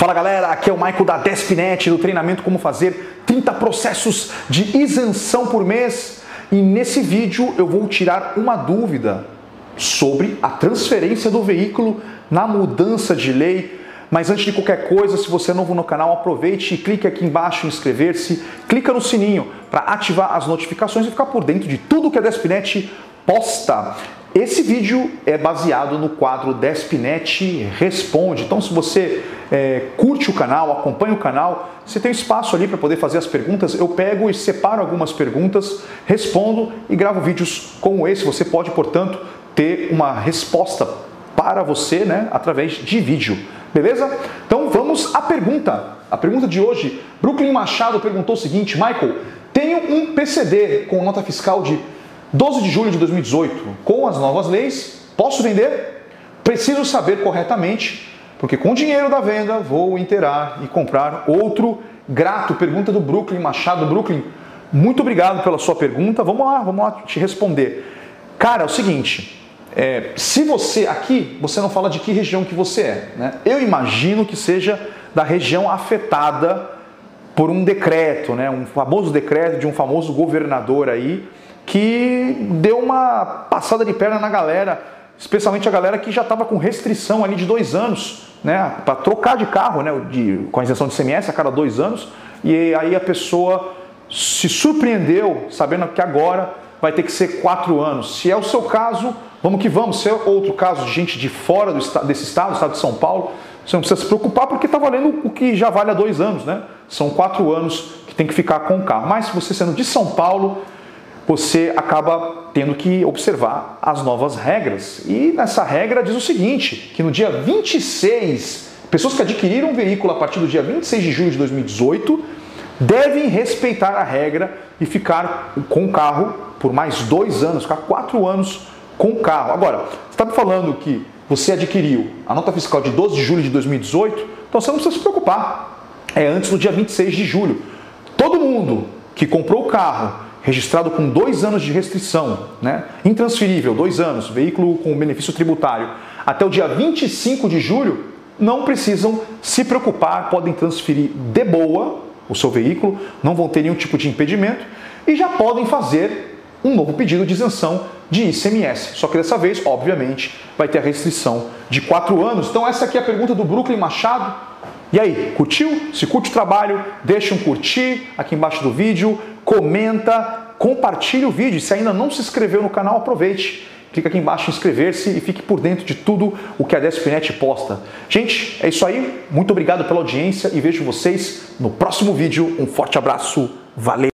Fala galera, aqui é o Michael da Despinet do treinamento Como Fazer 30 processos de isenção por mês e nesse vídeo eu vou tirar uma dúvida sobre a transferência do veículo na mudança de lei. Mas antes de qualquer coisa, se você é novo no canal, aproveite e clique aqui embaixo em inscrever-se, clica no sininho para ativar as notificações e ficar por dentro de tudo que a Despinet posta. Esse vídeo é baseado no quadro Despinet Responde. Então, se você é, curte o canal, acompanha o canal, você tem espaço ali para poder fazer as perguntas. Eu pego e separo algumas perguntas, respondo e gravo vídeos como esse. Você pode, portanto, ter uma resposta para você né, através de vídeo. Beleza? Então vamos à pergunta. A pergunta de hoje, Brooklyn Machado perguntou o seguinte: Michael, tenho um PCD com nota fiscal de 12 de julho de 2018, com as novas leis, posso vender? Preciso saber corretamente, porque com o dinheiro da venda vou inteirar e comprar outro grato. Pergunta do Brooklyn Machado. Brooklyn, muito obrigado pela sua pergunta. Vamos lá, vamos lá te responder. Cara, é o seguinte, é, se você aqui, você não fala de que região que você é, né? Eu imagino que seja da região afetada por um decreto, né? Um famoso decreto de um famoso governador aí que deu uma passada de perna na galera, especialmente a galera que já estava com restrição ali de dois anos, né, para trocar de carro, né, de, com a isenção de CMS a cada dois anos, e aí a pessoa se surpreendeu sabendo que agora vai ter que ser quatro anos. Se é o seu caso, vamos que vamos. Se é outro caso de gente de fora do desse estado, estado de São Paulo, você não precisa se preocupar porque está valendo o que já vale há dois anos, né? São quatro anos que tem que ficar com o carro. Mas se você sendo de São Paulo, você acaba tendo que observar as novas regras. E nessa regra diz o seguinte, que no dia 26, pessoas que adquiriram um veículo a partir do dia 26 de julho de 2018 devem respeitar a regra e ficar com o carro por mais dois anos, ficar quatro anos com o carro. Agora, você está me falando que você adquiriu a nota fiscal de 12 de julho de 2018, então você não precisa se preocupar. É antes do dia 26 de julho. Todo mundo que comprou o carro registrado com dois anos de restrição, né? intransferível, dois anos, veículo com benefício tributário, até o dia 25 de julho, não precisam se preocupar, podem transferir de boa o seu veículo, não vão ter nenhum tipo de impedimento e já podem fazer um novo pedido de isenção de ICMS. Só que dessa vez, obviamente, vai ter a restrição de quatro anos. Então, essa aqui é a pergunta do Brooklyn Machado. E aí, curtiu? Se curte o trabalho, deixa um curtir aqui embaixo do vídeo, comenta, compartilhe o vídeo. Se ainda não se inscreveu no canal, aproveite. Clica aqui embaixo em inscrever-se e fique por dentro de tudo o que a Despinet posta. Gente, é isso aí. Muito obrigado pela audiência e vejo vocês no próximo vídeo. Um forte abraço. Valeu!